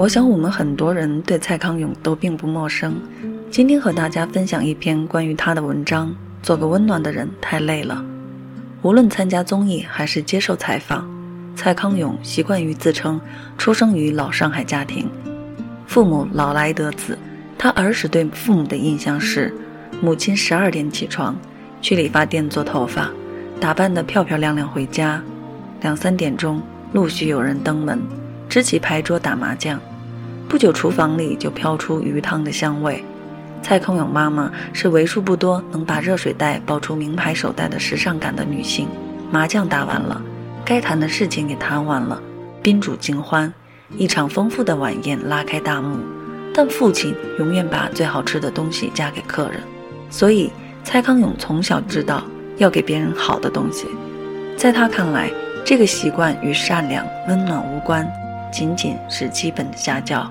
我想我们很多人对蔡康永都并不陌生。今天和大家分享一篇关于他的文章。做个温暖的人太累了。无论参加综艺还是接受采访，蔡康永习惯于自称出生于老上海家庭，父母老来得子。他儿时对父母的印象是。母亲十二点起床，去理发店做头发，打扮得漂漂亮亮回家。两三点钟，陆续有人登门，支起牌桌打麻将。不久，厨房里就飘出鱼汤的香味。蔡康永妈妈是为数不多能把热水袋抱出名牌手袋的时尚感的女性。麻将打完了，该谈的事情也谈完了，宾主尽欢，一场丰富的晚宴拉开大幕。但父亲永远把最好吃的东西夹给客人。所以，蔡康永从小知道要给别人好的东西。在他看来，这个习惯与善良、温暖无关，仅仅是基本的家教。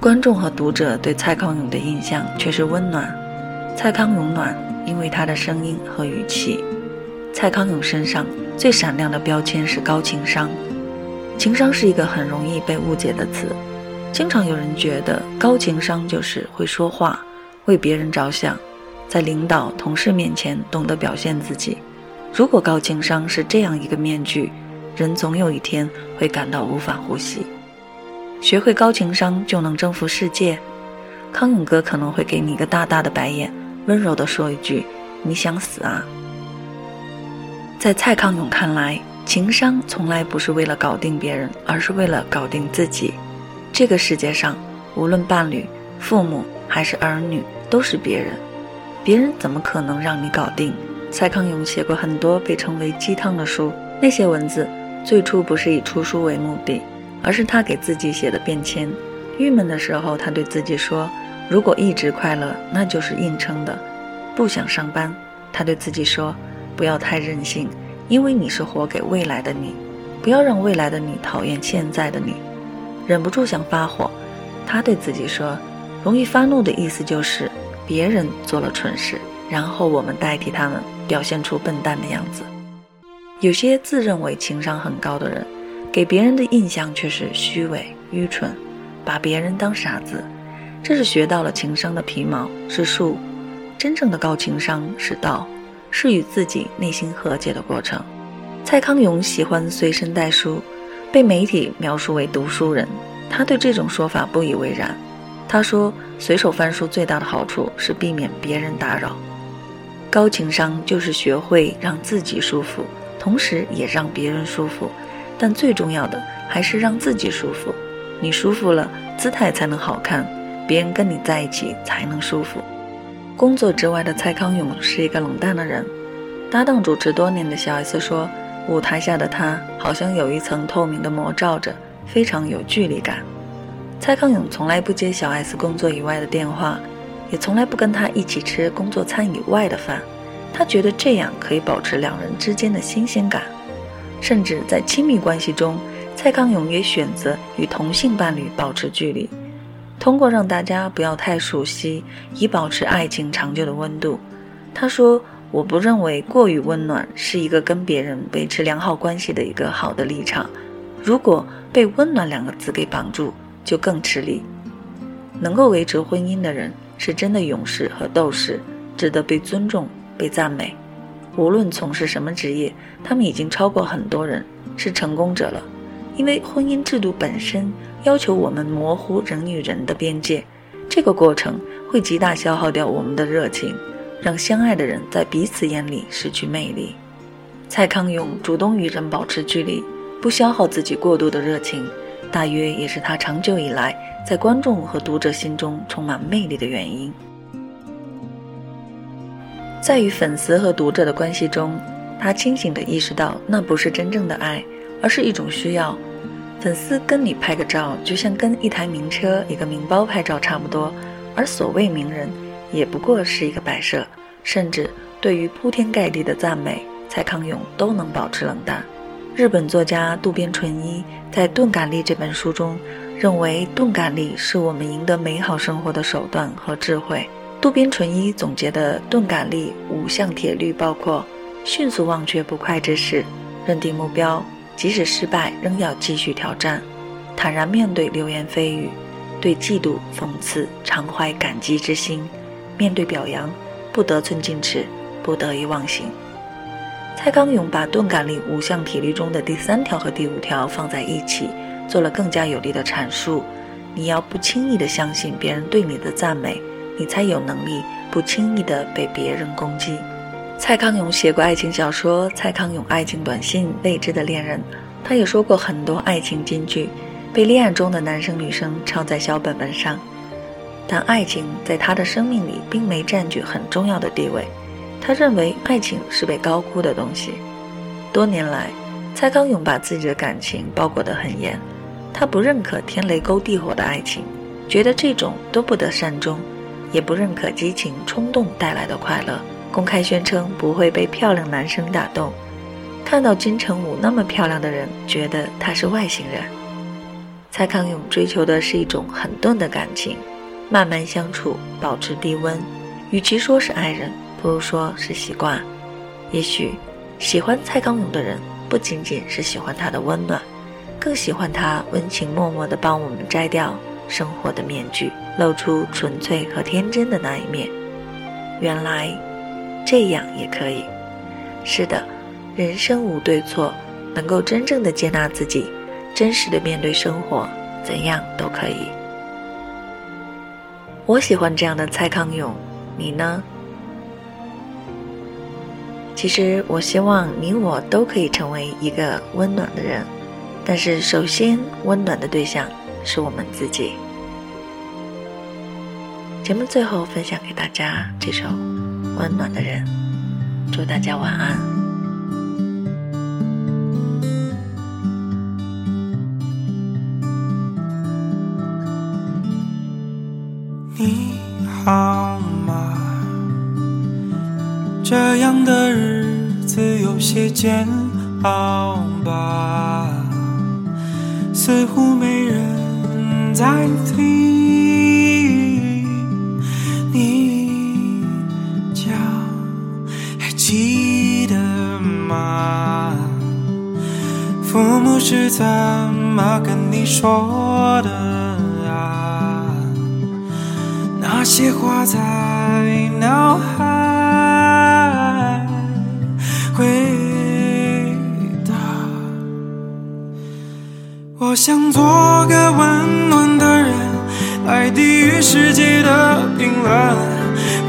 观众和读者对蔡康永的印象却是温暖。蔡康永暖，因为他的声音和语气。蔡康永身上最闪亮的标签是高情商。情商是一个很容易被误解的词，经常有人觉得高情商就是会说话，为别人着想。在领导、同事面前懂得表现自己。如果高情商是这样一个面具，人总有一天会感到无法呼吸。学会高情商就能征服世界？康永哥可能会给你一个大大的白眼，温柔地说一句：“你想死啊？”在蔡康永看来，情商从来不是为了搞定别人，而是为了搞定自己。这个世界上，无论伴侣、父母还是儿女，都是别人。别人怎么可能让你搞定？蔡康永写过很多被称为鸡汤的书，那些文字最初不是以出书为目的，而是他给自己写的便签。郁闷的时候，他对自己说：“如果一直快乐，那就是硬撑的。”不想上班，他对自己说：“不要太任性，因为你是活给未来的你，不要让未来的你讨厌现在的你。”忍不住想发火，他对自己说：“容易发怒的意思就是。”别人做了蠢事，然后我们代替他们表现出笨蛋的样子。有些自认为情商很高的人，给别人的印象却是虚伪、愚蠢，把别人当傻子。这是学到了情商的皮毛，是术。真正的高情商是道，是与自己内心和解的过程。蔡康永喜欢随身带书，被媒体描述为读书人，他对这种说法不以为然。他说：“随手翻书最大的好处是避免别人打扰。高情商就是学会让自己舒服，同时也让别人舒服。但最重要的还是让自己舒服。你舒服了，姿态才能好看，别人跟你在一起才能舒服。”工作之外的蔡康永是一个冷淡的人。搭档主持多年的小 S 说：“舞台下的他好像有一层透明的膜罩着，非常有距离感。”蔡康永从来不接小 S 工作以外的电话，也从来不跟他一起吃工作餐以外的饭。他觉得这样可以保持两人之间的新鲜感。甚至在亲密关系中，蔡康永也选择与同性伴侣保持距离，通过让大家不要太熟悉，以保持爱情长久的温度。他说：“我不认为过于温暖是一个跟别人维持良好关系的一个好的立场。如果被‘温暖’两个字给绑住。”就更吃力。能够维持婚姻的人是真的勇士和斗士，值得被尊重、被赞美。无论从事什么职业，他们已经超过很多人，是成功者了。因为婚姻制度本身要求我们模糊人与人的边界，这个过程会极大消耗掉我们的热情，让相爱的人在彼此眼里失去魅力。蔡康永主动与人保持距离，不消耗自己过度的热情。大约也是他长久以来在观众和读者心中充满魅力的原因。在与粉丝和读者的关系中，他清醒地意识到，那不是真正的爱，而是一种需要。粉丝跟你拍个照，就像跟一台名车、一个名包拍照差不多。而所谓名人，也不过是一个摆设。甚至对于铺天盖地的赞美，蔡康永都能保持冷淡。日本作家渡边淳一在《钝感力》这本书中，认为钝感力是我们赢得美好生活的手段和智慧。渡边淳一总结的钝感力五项铁律包括：迅速忘却不快之事，认定目标，即使失败仍要继续挑战，坦然面对流言蜚语，对嫉妒、讽刺常怀感激之心，面对表扬，不得寸进尺，不得意忘形。蔡康永把钝感力五项铁律中的第三条和第五条放在一起，做了更加有力的阐述。你要不轻易地相信别人对你的赞美，你才有能力不轻易地被别人攻击。蔡康永写过爱情小说《蔡康永爱情短信》《未知的恋人》，他也说过很多爱情金句，被恋爱中的男生女生抄在小本本上。但爱情在他的生命里并没占据很重要的地位。他认为爱情是被高估的东西。多年来，蔡康永把自己的感情包裹得很严。他不认可天雷勾地火的爱情，觉得这种都不得善终，也不认可激情冲动带来的快乐。公开宣称不会被漂亮男生打动。看到金城武那么漂亮的人，觉得他是外星人。蔡康永追求的是一种很钝的感情，慢慢相处，保持低温。与其说是爱人。不如说是习惯。也许喜欢蔡康永的人，不仅仅是喜欢他的温暖，更喜欢他温情脉脉地帮我们摘掉生活的面具，露出纯粹和天真的那一面。原来这样也可以。是的，人生无对错，能够真正的接纳自己，真实的面对生活，怎样都可以。我喜欢这样的蔡康永，你呢？其实，我希望你我都可以成为一个温暖的人，但是首先，温暖的对象是我们自己。节目最后分享给大家这首《温暖的人》，祝大家晚安。你好吗？这样的日子有些煎熬吧，似乎没人在听。父母是怎么跟你说的啊？那些话在脑海。回答。我想做个温暖的人，来抵御世界的冰冷，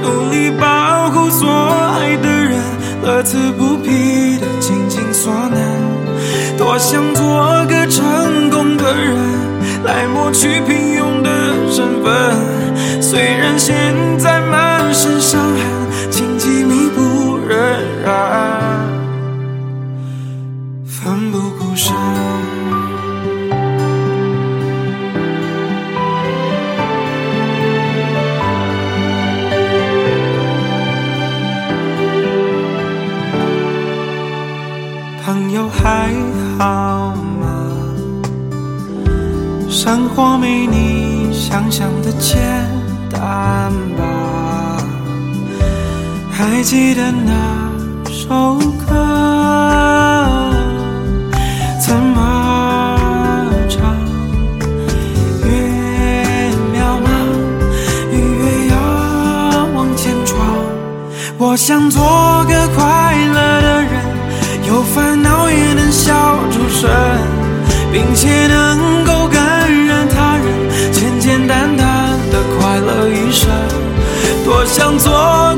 努力保护所爱的人，乐此不疲的尽尽所能。多想做个成功的人，来抹去平庸的身份。虽然现在满身伤痕，荆棘密布，仍然。我没你想象的简单吧？还记得那首歌怎么唱？越渺茫，越要往前闯。我想做个快乐的人。有烦恼也能笑出声，并且能多想做